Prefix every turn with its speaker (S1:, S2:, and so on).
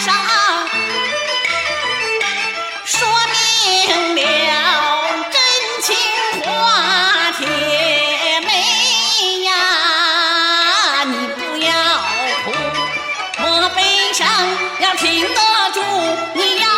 S1: 上说明了真情话铁妹呀你不要哭莫悲伤要挺得住你要